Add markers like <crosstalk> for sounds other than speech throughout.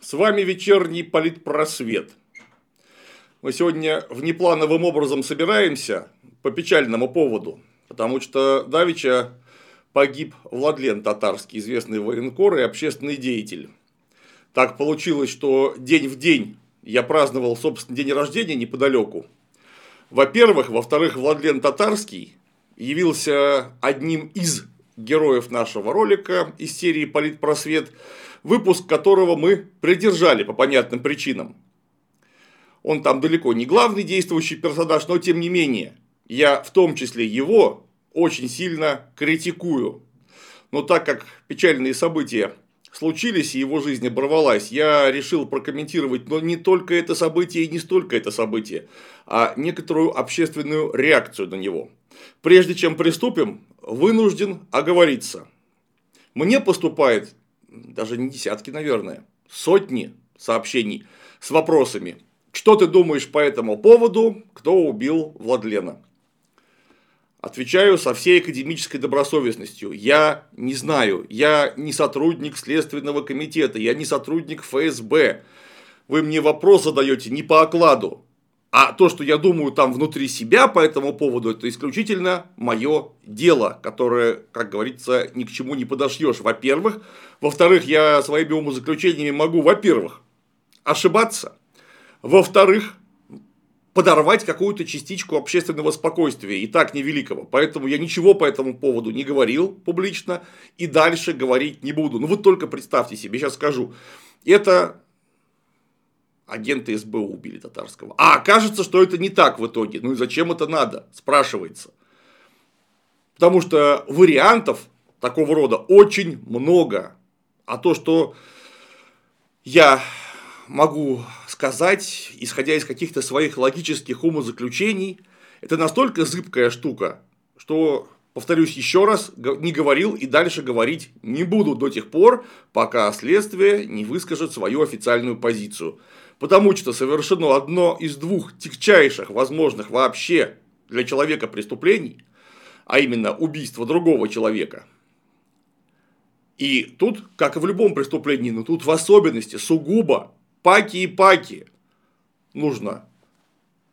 С вами вечерний политпросвет. Мы сегодня внеплановым образом собираемся по печальному поводу, потому что Давича погиб Владлен Татарский, известный военкор и общественный деятель. Так получилось, что день в день я праздновал, собственно, день рождения неподалеку. Во-первых, во-вторых, Владлен Татарский явился одним из героев нашего ролика из серии «Политпросвет», выпуск которого мы придержали по понятным причинам. Он там далеко не главный действующий персонаж, но тем не менее, я в том числе его очень сильно критикую. Но так как печальные события случились и его жизнь оборвалась, я решил прокомментировать, но не только это событие и не столько это событие, а некоторую общественную реакцию на него. Прежде чем приступим, вынужден оговориться. Мне поступает даже не десятки, наверное, сотни сообщений с вопросами. Что ты думаешь по этому поводу? Кто убил Владлена? Отвечаю со всей академической добросовестностью. Я не знаю. Я не сотрудник Следственного комитета. Я не сотрудник ФСБ. Вы мне вопрос задаете не по окладу. А то, что я думаю там внутри себя по этому поводу, это исключительно мое дело, которое, как говорится, ни к чему не подошьешь. Во-первых. Во-вторых, я своими умозаключениями могу, во-первых, ошибаться. Во-вторых, подорвать какую-то частичку общественного спокойствия, и так невеликого. Поэтому я ничего по этому поводу не говорил публично и дальше говорить не буду. Ну, вот только представьте себе, сейчас скажу. Это агенты СБУ убили татарского. А окажется, что это не так в итоге. Ну и зачем это надо, спрашивается. Потому что вариантов такого рода очень много. А то, что я могу сказать, исходя из каких-то своих логических умозаключений, это настолько зыбкая штука, что, повторюсь еще раз, не говорил и дальше говорить не буду до тех пор, пока следствие не выскажет свою официальную позицию. Потому что совершено одно из двух тягчайших возможных вообще для человека преступлений, а именно убийство другого человека. И тут, как и в любом преступлении, но тут в особенности сугубо паки и паки. Нужно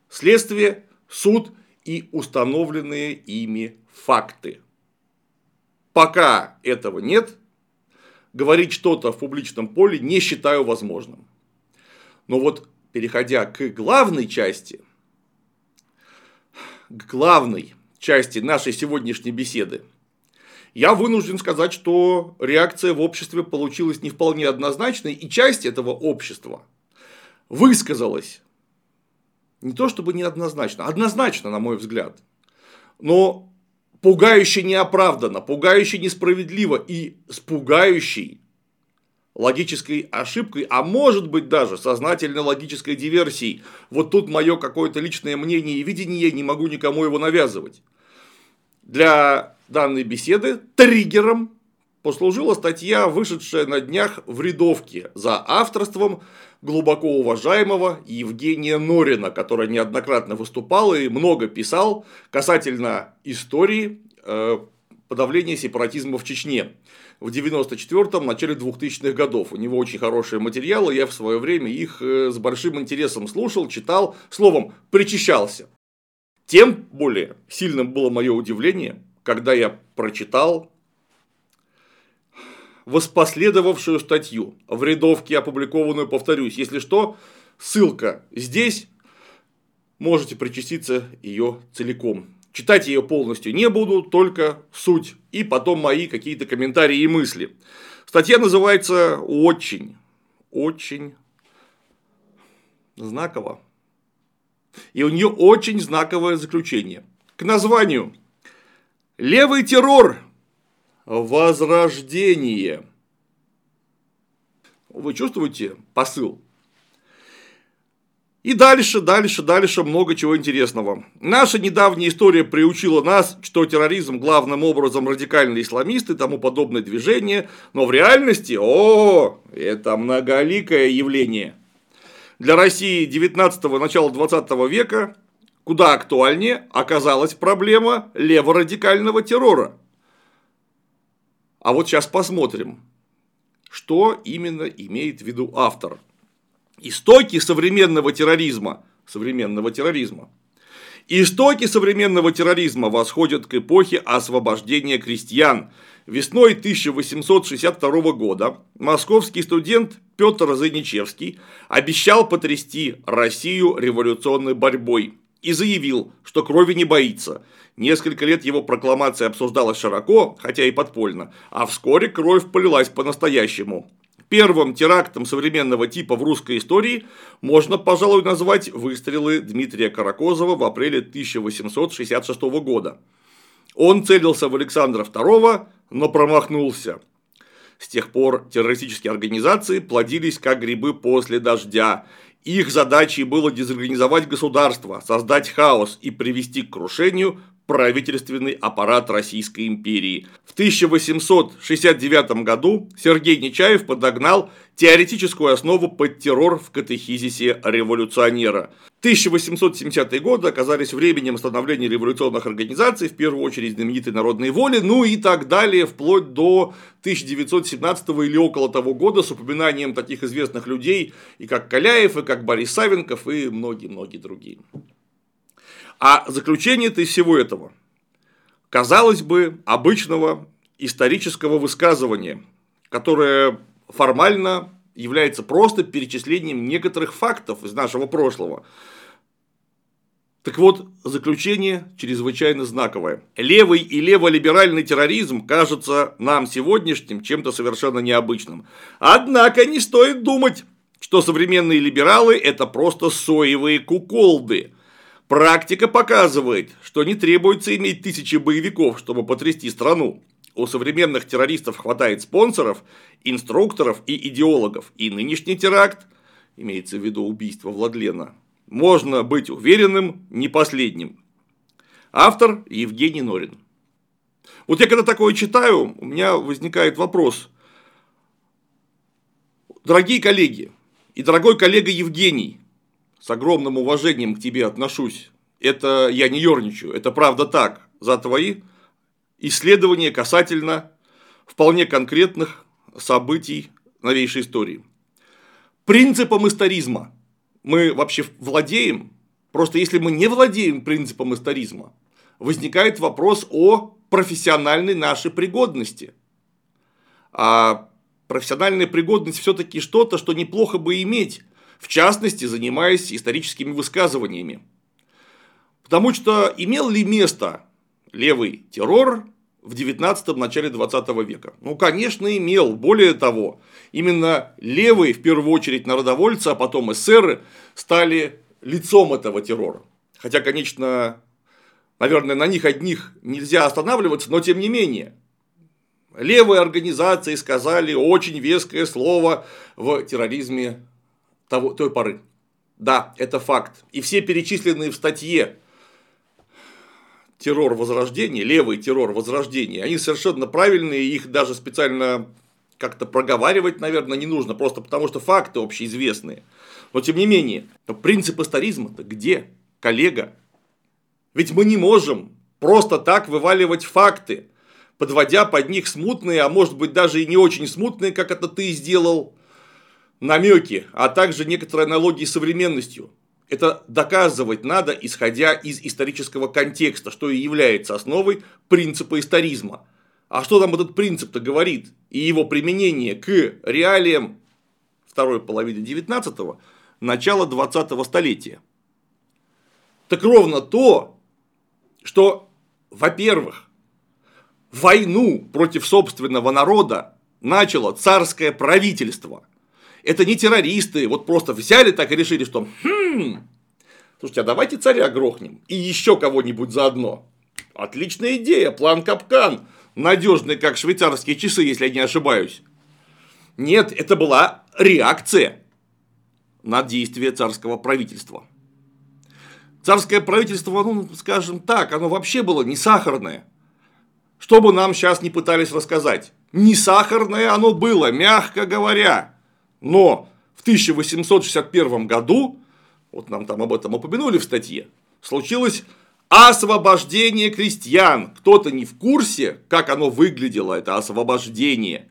следствие, суд и установленные ими факты. Пока этого нет, говорить что-то в публичном поле не считаю возможным. Но вот переходя к главной части, к главной части нашей сегодняшней беседы, я вынужден сказать, что реакция в обществе получилась не вполне однозначной, и часть этого общества высказалась не то чтобы неоднозначно, однозначно, на мой взгляд, но пугающе неоправданно, пугающе несправедливо и с пугающей логической ошибкой, а может быть даже сознательной логической диверсией. Вот тут мое какое-то личное мнение и видение, не могу никому его навязывать. Для данной беседы триггером послужила статья, вышедшая на днях в рядовке за авторством глубоко уважаемого Евгения Норина, который неоднократно выступал и много писал касательно истории э, подавления сепаратизма в Чечне в 94-м, начале 2000-х годов. У него очень хорошие материалы, я в свое время их э, с большим интересом слушал, читал, словом, причащался. Тем более сильным было мое удивление, когда я прочитал воспоследовавшую статью в рядовке, опубликованную, повторюсь, если что, ссылка здесь, можете причаститься ее целиком. Читать ее полностью не буду, только суть. И потом мои какие-то комментарии и мысли. Статья называется очень, очень знаково. И у нее очень знаковое заключение. К названию Левый террор. Возрождение. Вы чувствуете посыл? И дальше, дальше, дальше много чего интересного. Наша недавняя история приучила нас, что терроризм главным образом радикальные исламисты и тому подобное движение, но в реальности, о, это многоликое явление. Для России 19-го, начала 20 века куда актуальнее оказалась проблема леворадикального террора. А вот сейчас посмотрим, что именно имеет в виду автор. Истоки современного терроризма, современного терроризма. Истоки современного терроризма восходят к эпохе освобождения крестьян. Весной 1862 года московский студент Петр Заничевский обещал потрясти Россию революционной борьбой и заявил, что крови не боится. Несколько лет его прокламация обсуждалась широко, хотя и подпольно, а вскоре кровь полилась по-настоящему. Первым терактом современного типа в русской истории можно, пожалуй, назвать выстрелы Дмитрия Каракозова в апреле 1866 года. Он целился в Александра II, но промахнулся. С тех пор террористические организации плодились как грибы после дождя, их задачей было дезорганизовать государство, создать хаос и привести к крушению правительственный аппарат Российской империи. В 1869 году Сергей Нечаев подогнал теоретическую основу под террор в катехизисе революционера. 1870-е годы оказались временем становления революционных организаций, в первую очередь знаменитой народной воли, ну и так далее, вплоть до 1917 или около того года с упоминанием таких известных людей, и как Каляев, и как Борис Савенков, и многие-многие другие. А заключение-то из всего этого, казалось бы, обычного исторического высказывания, которое формально является просто перечислением некоторых фактов из нашего прошлого. Так вот, заключение чрезвычайно знаковое. Левый и леволиберальный терроризм кажется нам сегодняшним чем-то совершенно необычным. Однако не стоит думать, что современные либералы – это просто соевые куколды – Практика показывает, что не требуется иметь тысячи боевиков, чтобы потрясти страну. У современных террористов хватает спонсоров, инструкторов и идеологов. И нынешний теракт, имеется в виду убийство Владлена, можно быть уверенным, не последним. Автор Евгений Норин. Вот я когда такое читаю, у меня возникает вопрос. Дорогие коллеги и дорогой коллега Евгений, с огромным уважением к тебе отношусь. Это я не ерничаю, это правда так. За твои исследования касательно вполне конкретных событий новейшей истории. Принципом историзма мы вообще владеем. Просто если мы не владеем принципом историзма, возникает вопрос о профессиональной нашей пригодности. А профессиональная пригодность все-таки что-то, что неплохо бы иметь в частности, занимаясь историческими высказываниями. Потому что имел ли место левый террор в 19-м, начале 20 века? Ну, конечно, имел. Более того, именно левые, в первую очередь, народовольцы, а потом эсеры, стали лицом этого террора. Хотя, конечно, наверное, на них одних нельзя останавливаться, но тем не менее. Левые организации сказали очень веское слово в терроризме того, той поры. Да, это факт. И все перечисленные в статье террор возрождения, левый террор возрождения, они совершенно правильные, их даже специально как-то проговаривать, наверное, не нужно, просто потому что факты общеизвестные. Но тем не менее, принцип историзма-то где, коллега? Ведь мы не можем просто так вываливать факты, подводя под них смутные, а может быть даже и не очень смутные, как это ты сделал, намеки, а также некоторые аналогии с современностью. Это доказывать надо, исходя из исторического контекста, что и является основой принципа историзма. А что нам этот принцип-то говорит? И его применение к реалиям второй половины 19-го, начала 20-го столетия. Так ровно то, что, во-первых, войну против собственного народа начало царское правительство – это не террористы, вот просто взяли так и решили, что хм, слушайте, а давайте царя грохнем и еще кого-нибудь заодно. Отличная идея, план капкан, надежный, как швейцарские часы, если я не ошибаюсь. Нет, это была реакция на действия царского правительства. Царское правительство, ну, скажем так, оно вообще было не сахарное. Что бы нам сейчас не пытались рассказать. Не сахарное оно было, мягко говоря. Но в 1861 году, вот нам там об этом упомянули в статье, случилось освобождение крестьян. Кто-то не в курсе, как оно выглядело, это освобождение.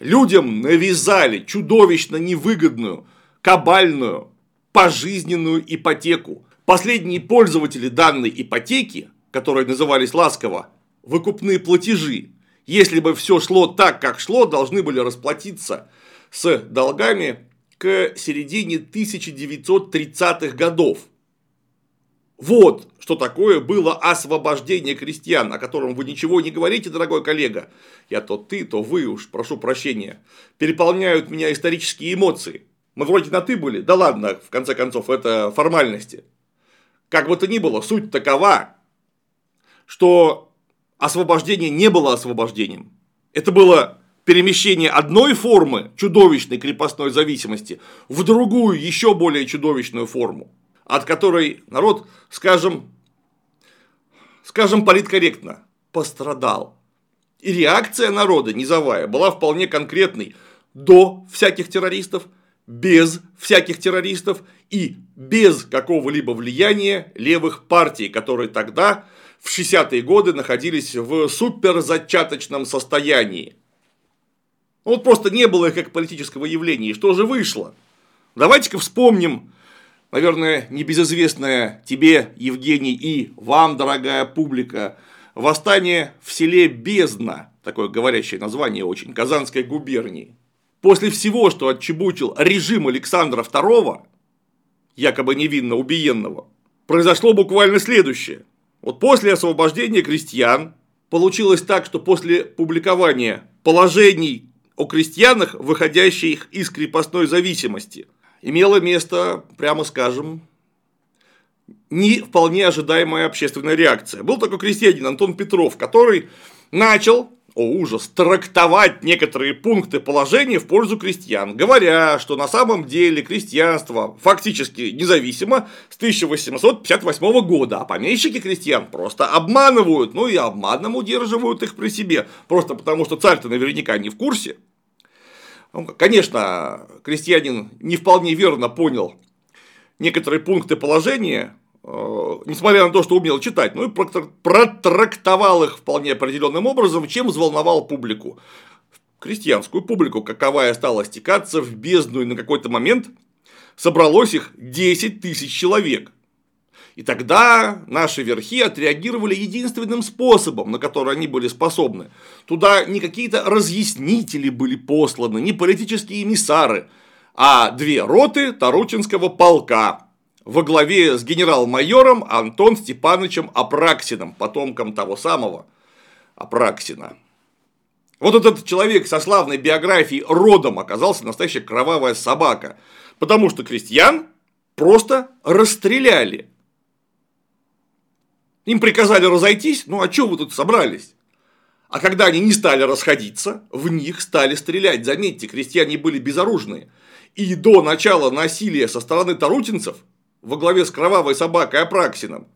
Людям навязали чудовищно невыгодную, кабальную, пожизненную ипотеку. Последние пользователи данной ипотеки, которые назывались ласково выкупные платежи, если бы все шло так, как шло, должны были расплатиться с долгами к середине 1930-х годов. Вот что такое было освобождение крестьян, о котором вы ничего не говорите, дорогой коллега. Я то ты, то вы уж, прошу прощения. Переполняют меня исторические эмоции. Мы вроде на ты были. Да ладно, в конце концов, это формальности. Как бы то ни было, суть такова, что освобождение не было освобождением. Это было перемещение одной формы чудовищной крепостной зависимости в другую, еще более чудовищную форму, от которой народ, скажем, скажем политкорректно, пострадал. И реакция народа низовая была вполне конкретной до всяких террористов, без всяких террористов и без какого-либо влияния левых партий, которые тогда в 60-е годы находились в суперзачаточном состоянии. Вот просто не было их как политического явления. И что же вышло? Давайте-ка вспомним, наверное, небезызвестное тебе, Евгений, и вам, дорогая публика, восстание в селе Бездна, такое говорящее название очень, Казанской губернии. После всего, что отчебучил режим Александра II, якобы невинно убиенного, произошло буквально следующее – вот после освобождения крестьян получилось так, что после публикования положений о крестьянах, выходящих из крепостной зависимости, имело место, прямо скажем, не вполне ожидаемая общественная реакция. Был такой крестьянин Антон Петров, который начал о ужас, трактовать некоторые пункты положения в пользу крестьян, говоря, что на самом деле крестьянство фактически независимо с 1858 года, а помещики крестьян просто обманывают, ну и обманом удерживают их при себе, просто потому что царь-то наверняка не в курсе. Ну, конечно, крестьянин не вполне верно понял некоторые пункты положения, несмотря на то, что умел читать, ну и протрактовал их вполне определенным образом, чем взволновал публику. Крестьянскую публику, каковая стала стекаться в бездну, и на какой-то момент собралось их 10 тысяч человек. И тогда наши верхи отреагировали единственным способом, на который они были способны. Туда не какие-то разъяснители были посланы, не политические эмиссары, а две роты Тарутинского полка, во главе с генерал-майором Антон Степановичем Апраксиным, потомком того самого Апраксина. Вот этот человек со славной биографией родом оказался настоящая кровавая собака, потому что крестьян просто расстреляли. Им приказали разойтись, ну а что вы тут собрались? А когда они не стали расходиться, в них стали стрелять. Заметьте, крестьяне были безоружные. И до начала насилия со стороны тарутинцев во главе с кровавой собакой Апраксином.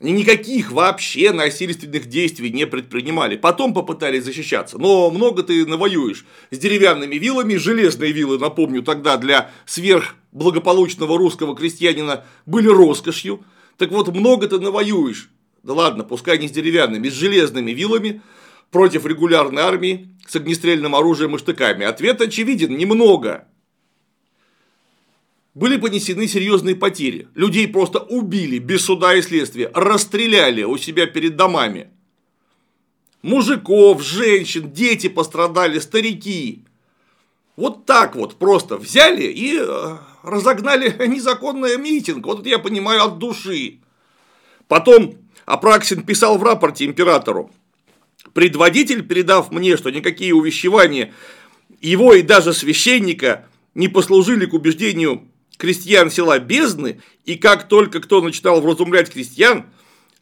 И никаких вообще насильственных действий не предпринимали. Потом попытались защищаться. Но много ты навоюешь. С деревянными вилами, железные вилы, напомню, тогда для сверхблагополучного русского крестьянина были роскошью. Так вот, много ты навоюешь. Да ладно, пускай не с деревянными, с железными вилами против регулярной армии с огнестрельным оружием и штыками. Ответ очевиден, немного были понесены серьезные потери. Людей просто убили без суда и следствия, расстреляли у себя перед домами. Мужиков, женщин, дети пострадали, старики. Вот так вот просто взяли и э, разогнали <laughs> незаконный митинг. Вот это я понимаю от души. Потом Апраксин писал в рапорте императору. Предводитель, передав мне, что никакие увещевания его и даже священника не послужили к убеждению крестьян села Бездны, и как только кто начинал вразумлять крестьян,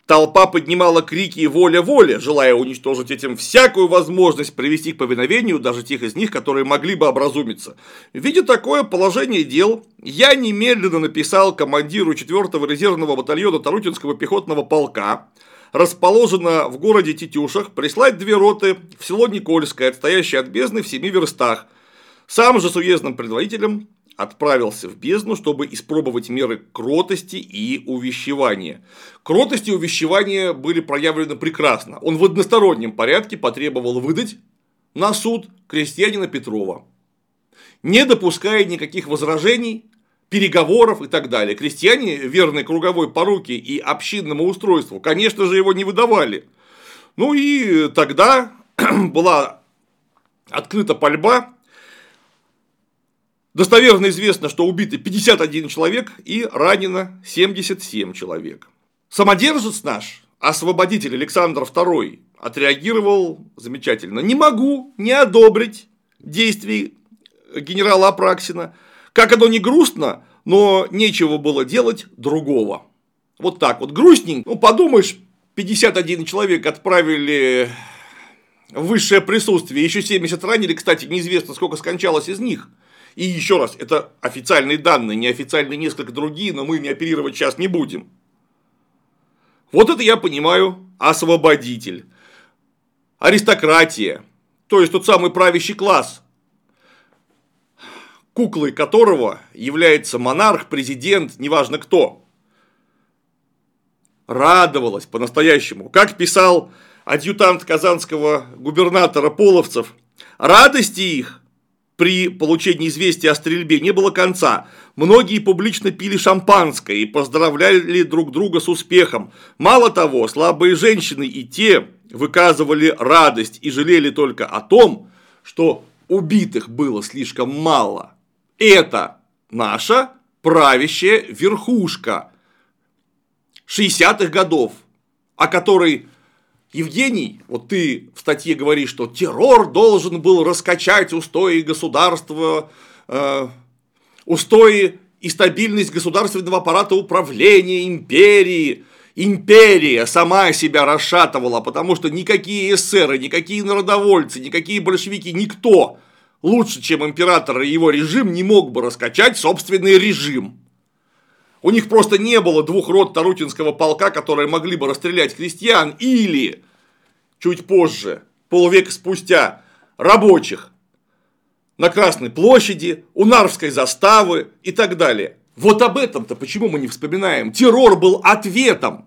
толпа поднимала крики «воля-воля», желая уничтожить этим всякую возможность привести к повиновению даже тех из них, которые могли бы образумиться. Видя такое положение дел, я немедленно написал командиру 4-го резервного батальона Тарутинского пехотного полка, расположено в городе Тетюшах, прислать две роты в село Никольское, отстоящее от бездны в семи верстах. Сам же с уездным предводителем отправился в бездну, чтобы испробовать меры кротости и увещевания. Кротость и увещевание были проявлены прекрасно. Он в одностороннем порядке потребовал выдать на суд крестьянина Петрова, не допуская никаких возражений, переговоров и так далее. Крестьяне, верные круговой поруке и общинному устройству, конечно же, его не выдавали. Ну и тогда <clears throat> была открыта пальба. Достоверно известно, что убиты 51 человек и ранено 77 человек. Самодержец наш, освободитель Александр II, отреагировал замечательно. Не могу не одобрить действий генерала Апраксина. Как оно не грустно, но нечего было делать другого. Вот так вот. Грустненько. Ну, подумаешь, 51 человек отправили в высшее присутствие, еще 70 ранили, кстати, неизвестно, сколько скончалось из них. И еще раз, это официальные данные, неофициальные несколько другие, но мы ими оперировать сейчас не будем. Вот это я понимаю освободитель. Аристократия, то есть тот самый правящий класс, куклой которого является монарх, президент, неважно кто. Радовалась по-настоящему. Как писал адъютант казанского губернатора Половцев, радости их при получении известия о стрельбе не было конца. Многие публично пили шампанское и поздравляли друг друга с успехом. Мало того, слабые женщины и те выказывали радость и жалели только о том, что убитых было слишком мало. Это наша правящая верхушка 60-х годов, о которой Евгений, вот ты в статье говоришь, что террор должен был раскачать устои государства, э, устои и стабильность государственного аппарата управления империи. Империя сама себя расшатывала, потому что никакие эсеры, никакие народовольцы, никакие большевики, никто лучше, чем император и его режим, не мог бы раскачать собственный режим. У них просто не было двух рот Тарутинского полка, которые могли бы расстрелять крестьян или, чуть позже, полвека спустя, рабочих на Красной площади, у Нарвской заставы и так далее. Вот об этом-то почему мы не вспоминаем? Террор был ответом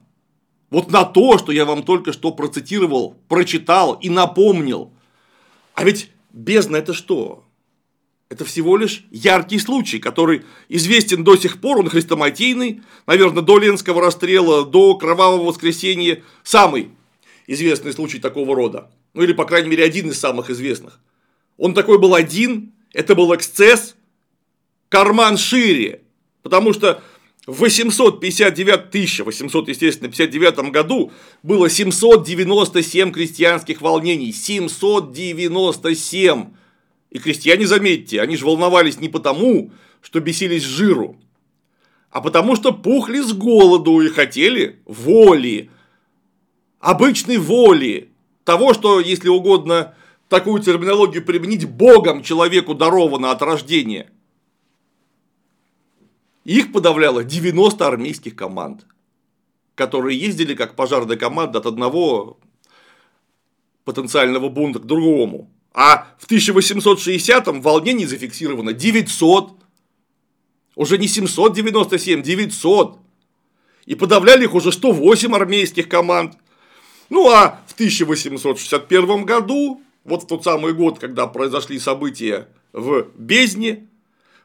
вот на то, что я вам только что процитировал, прочитал и напомнил. А ведь бездна это что? Это всего лишь яркий случай, который известен до сих пор, он хрестоматийный, наверное, до Ленского расстрела, до Кровавого воскресенья, самый известный случай такого рода. Ну или, по крайней мере, один из самых известных. Он такой был один, это был эксцесс, карман шире, потому что в 859, 1800, естественно, 59 году было 797 крестьянских волнений. 797! И крестьяне, заметьте, они же волновались не потому, что бесились жиру, а потому что пухли с голоду и хотели воли, обычной воли, того, что, если угодно, такую терминологию применить, Богом человеку даровано от рождения. Их подавляло 90 армейских команд, которые ездили как пожарная команда от одного потенциального бунта к другому. А в 1860-м волнений зафиксировано 900. Уже не 797, 900. И подавляли их уже 108 армейских команд. Ну а в 1861 году, вот в тот самый год, когда произошли события в Бездне,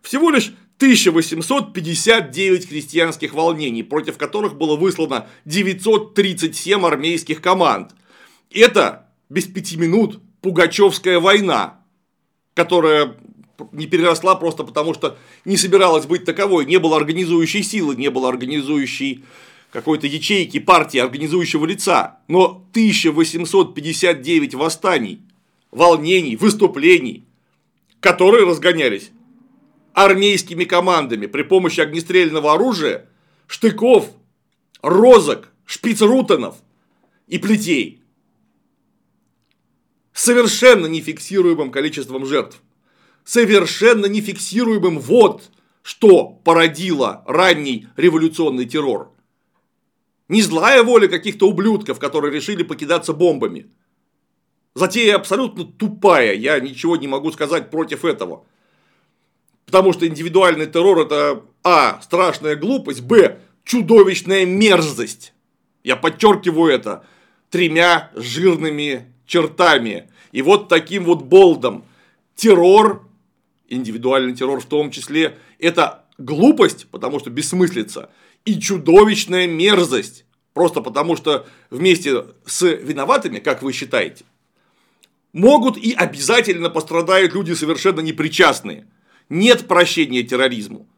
всего лишь 1859 крестьянских волнений, против которых было выслано 937 армейских команд. Это без пяти минут Пугачевская война, которая не переросла просто потому, что не собиралась быть таковой, не было организующей силы, не было организующей какой-то ячейки партии, организующего лица. Но 1859 восстаний, волнений, выступлений, которые разгонялись армейскими командами при помощи огнестрельного оружия, штыков, розок, шпицрутенов и плетей совершенно нефиксируемым количеством жертв. Совершенно нефиксируемым вот что породило ранний революционный террор. Не злая воля каких-то ублюдков, которые решили покидаться бомбами. Затея абсолютно тупая, я ничего не могу сказать против этого. Потому что индивидуальный террор это А. Страшная глупость, Б. Чудовищная мерзость. Я подчеркиваю это тремя жирными чертами. И вот таким вот болдом. Террор, индивидуальный террор в том числе, это глупость, потому что бессмыслица, и чудовищная мерзость. Просто потому что вместе с виноватыми, как вы считаете, могут и обязательно пострадают люди совершенно непричастные. Нет прощения терроризму.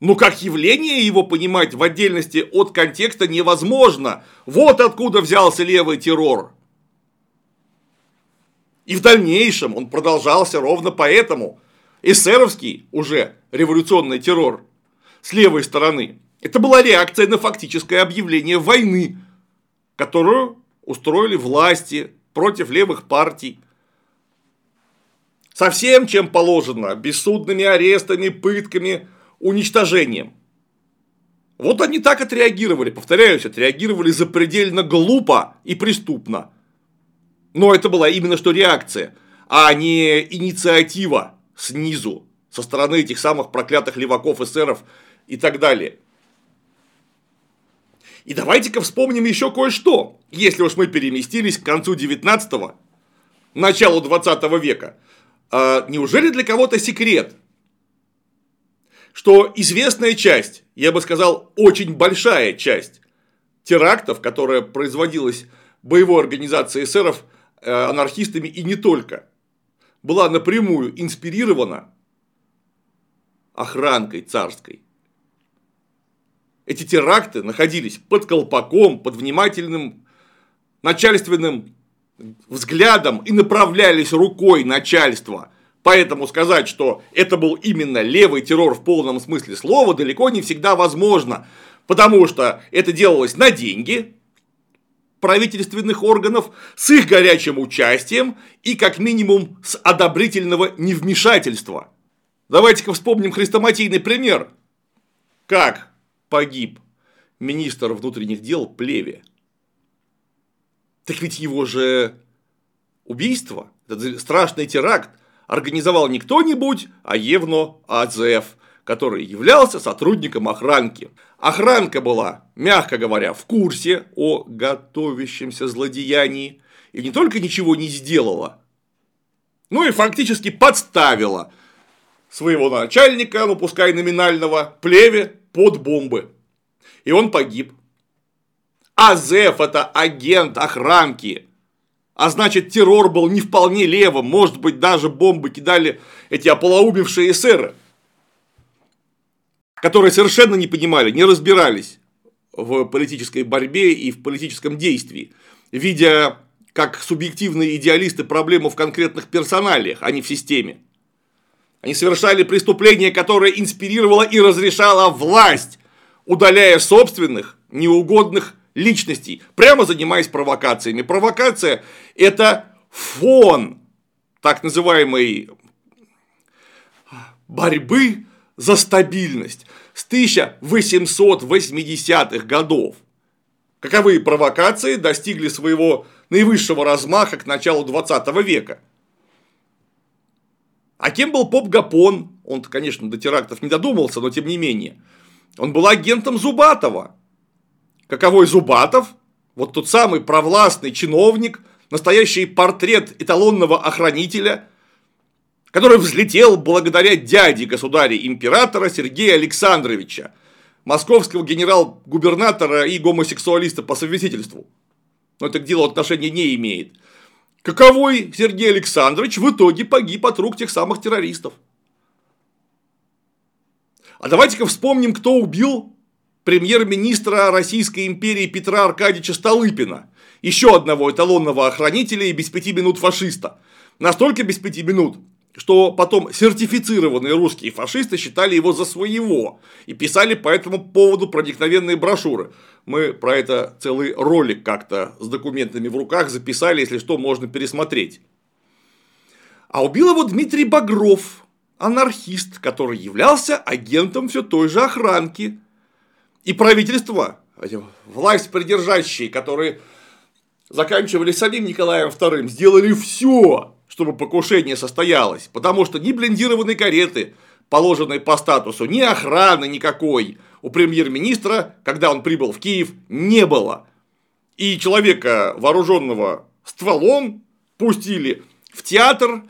Но как явление его понимать в отдельности от контекста невозможно. Вот откуда взялся левый террор. И в дальнейшем он продолжался ровно поэтому. Эсеровский уже революционный террор с левой стороны. Это была реакция на фактическое объявление войны, которую устроили власти против левых партий. Со всем, чем положено, бессудными арестами, пытками, уничтожением. Вот они так отреагировали, повторяюсь, отреагировали запредельно глупо и преступно. Но это была именно что реакция, а не инициатива снизу, со стороны этих самых проклятых леваков, эсеров и так далее. И давайте-ка вспомним еще кое-что, если уж мы переместились к концу 19-го, началу 20 века. А неужели для кого-то секрет, что известная часть, я бы сказал, очень большая часть терактов, которая производилась боевой организацией эсеров, анархистами и не только, была напрямую инспирирована охранкой царской. Эти теракты находились под колпаком, под внимательным начальственным взглядом и направлялись рукой начальства. Поэтому сказать, что это был именно левый террор в полном смысле слова, далеко не всегда возможно. Потому что это делалось на деньги правительственных органов, с их горячим участием и как минимум с одобрительного невмешательства. Давайте-ка вспомним хрестоматийный пример. Как погиб министр внутренних дел Плеве. Так ведь его же убийство, этот страшный теракт, организовал не кто-нибудь, а Евно Адзев, который являлся сотрудником охранки. Охранка была, мягко говоря, в курсе о готовящемся злодеянии и не только ничего не сделала, но и фактически подставила своего начальника, ну пускай номинального, плеве под бомбы. И он погиб. Азеф это агент охранки. А значит, террор был не вполне левым. Может быть, даже бомбы кидали эти ополоумевшие эсеры. Которые совершенно не понимали, не разбирались в политической борьбе и в политическом действии. Видя как субъективные идеалисты проблему в конкретных персоналиях, а не в системе. Они совершали преступление, которое инспирировало и разрешало власть, удаляя собственных, неугодных личностей, прямо занимаясь провокациями. Провокация – это фон так называемой борьбы за стабильность с 1880-х годов. Каковые провокации достигли своего наивысшего размаха к началу 20 века – а кем был Поп Гапон? Он, конечно, до терактов не додумался, но тем не менее. Он был агентом Зубатова. Каковой Зубатов? Вот тот самый провластный чиновник, настоящий портрет эталонного охранителя, который взлетел благодаря дяде государя-императора Сергея Александровича, московского генерал-губернатора и гомосексуалиста по совместительству. Но это к делу отношения не имеет каковой Сергей Александрович в итоге погиб от рук тех самых террористов. А давайте-ка вспомним, кто убил премьер-министра Российской империи Петра Аркадьевича Столыпина, еще одного эталонного охранителя и без пяти минут фашиста. Настолько без пяти минут, что потом сертифицированные русские фашисты считали его за своего и писали по этому поводу проникновенные брошюры. Мы про это целый ролик как-то с документами в руках записали, если что, можно пересмотреть. А убил его Дмитрий Багров, анархист, который являлся агентом все той же охранки. И правительство, власть придержащие, которые заканчивали самим Николаем II, сделали все, чтобы покушение состоялось, потому что ни блиндированной кареты, положенной по статусу, ни охраны никакой у премьер-министра, когда он прибыл в Киев, не было. И человека, вооруженного стволом, пустили в театр,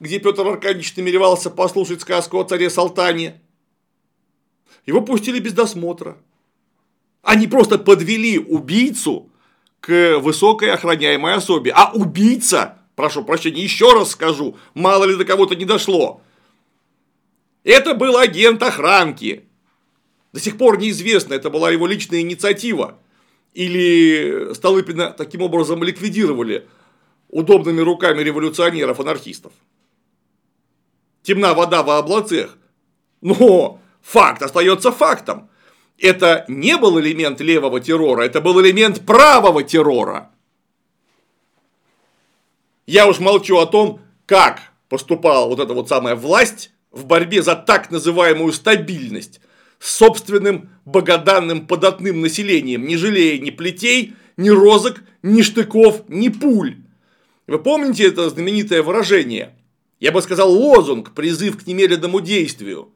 где Петр Аркадьевич намеревался послушать сказку о царе Салтане. Его пустили без досмотра. Они просто подвели убийцу к высокой охраняемой особе. А убийца, прошу прощения, еще раз скажу, мало ли до кого-то не дошло. Это был агент охранки. До сих пор неизвестно, это была его личная инициатива. Или Столыпина таким образом ликвидировали удобными руками революционеров-анархистов. Темна вода в облацах. Но факт остается фактом. Это не был элемент левого террора, это был элемент правого террора. Я уж молчу о том, как поступала вот эта вот самая власть в борьбе за так называемую стабильность с собственным богоданным податным населением, не жалея ни плетей, ни розок, ни штыков, ни пуль. Вы помните это знаменитое выражение? Я бы сказал лозунг, призыв к немедленному действию.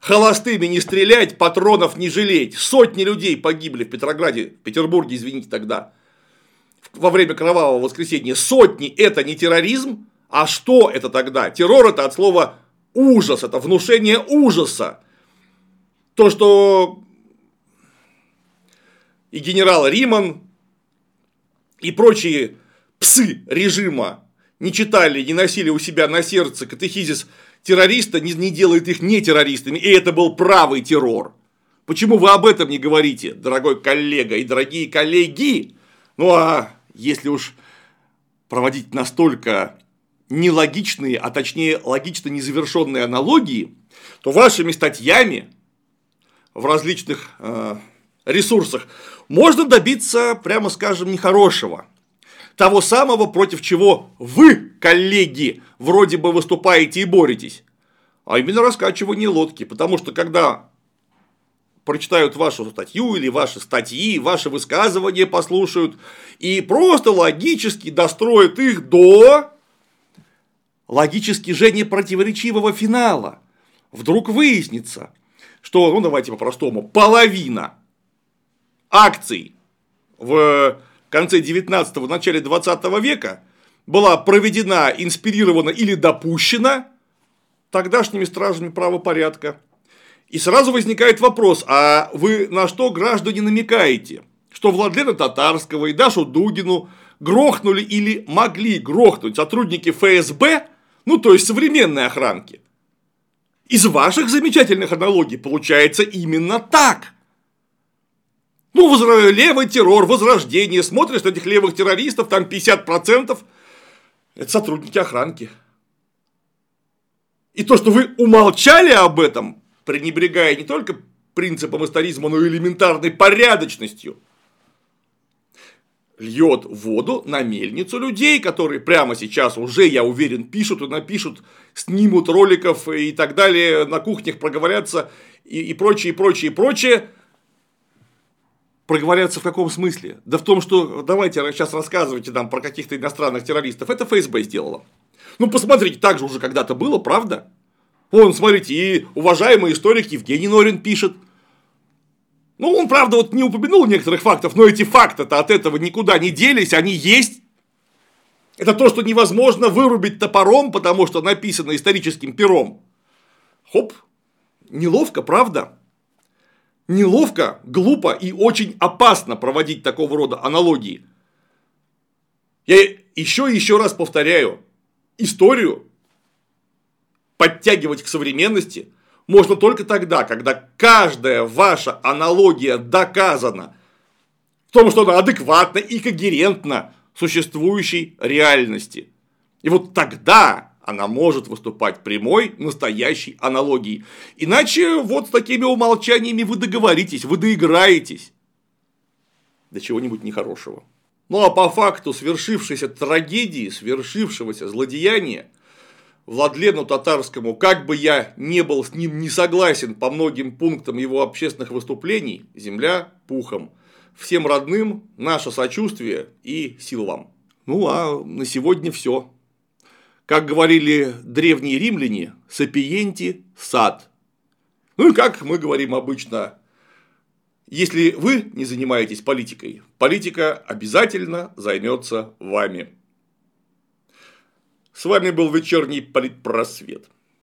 Холостыми не стрелять, патронов не жалеть. Сотни людей погибли в Петрограде, в Петербурге, извините, тогда. Во время кровавого воскресенья. Сотни – это не терроризм? А что это тогда? Террор – это от слова ужас, это внушение ужаса. То, что и генерал Риман, и прочие псы режима не читали, не носили у себя на сердце катехизис террориста, не, не делает их не террористами, и это был правый террор. Почему вы об этом не говорите, дорогой коллега и дорогие коллеги? Ну а если уж проводить настолько нелогичные, а точнее логично незавершенные аналогии, то вашими статьями в различных э, ресурсах можно добиться, прямо скажем, нехорошего того самого, против чего вы, коллеги, вроде бы выступаете и боретесь, а именно раскачивание лодки. Потому что когда прочитают вашу статью или ваши статьи, ваши высказывания послушают и просто логически достроят их до логически же непротиворечивого финала. Вдруг выяснится, что, ну давайте по-простому, половина акций в конце 19-го, начале 20 века была проведена, инспирирована или допущена тогдашними стражами правопорядка. И сразу возникает вопрос, а вы на что граждане намекаете? Что Владлена Татарского и Дашу Дугину грохнули или могли грохнуть сотрудники ФСБ, ну то есть современной охранки. Из ваших замечательных аналогий получается именно так. Ну, левый террор, возрождение. Смотришь на этих левых террористов, там 50% это сотрудники охранки. И то, что вы умолчали об этом, пренебрегая не только принципом историзма, но и элементарной порядочностью, льет воду на мельницу людей, которые прямо сейчас уже, я уверен, пишут и напишут, снимут роликов и так далее, на кухнях проговорятся и, и прочее, и прочее, и прочее проговорятся в каком смысле? Да в том, что давайте сейчас рассказывайте нам про каких-то иностранных террористов. Это ФСБ сделало. Ну, посмотрите, так же уже когда-то было, правда? Вон, смотрите, и уважаемый историк Евгений Норин пишет. Ну, он, правда, вот не упомянул некоторых фактов, но эти факты-то от этого никуда не делись, они есть. Это то, что невозможно вырубить топором, потому что написано историческим пером. Хоп, неловко, правда? неловко, глупо и очень опасно проводить такого рода аналогии. Я еще и еще раз повторяю, историю подтягивать к современности можно только тогда, когда каждая ваша аналогия доказана в том, что она адекватна и когерентна существующей реальности. И вот тогда она может выступать прямой, настоящей аналогией. Иначе вот с такими умолчаниями вы договоритесь, вы доиграетесь до чего-нибудь нехорошего. Ну а по факту свершившейся трагедии, свершившегося злодеяния, Владлену Татарскому, как бы я не был с ним не согласен по многим пунктам его общественных выступлений, земля пухом. Всем родным наше сочувствие и сил вам. Ну а на сегодня все. Как говорили древние римляне, сапиенти сад. Ну и как мы говорим обычно, если вы не занимаетесь политикой, политика обязательно займется вами. С вами был вечерний политпросвет.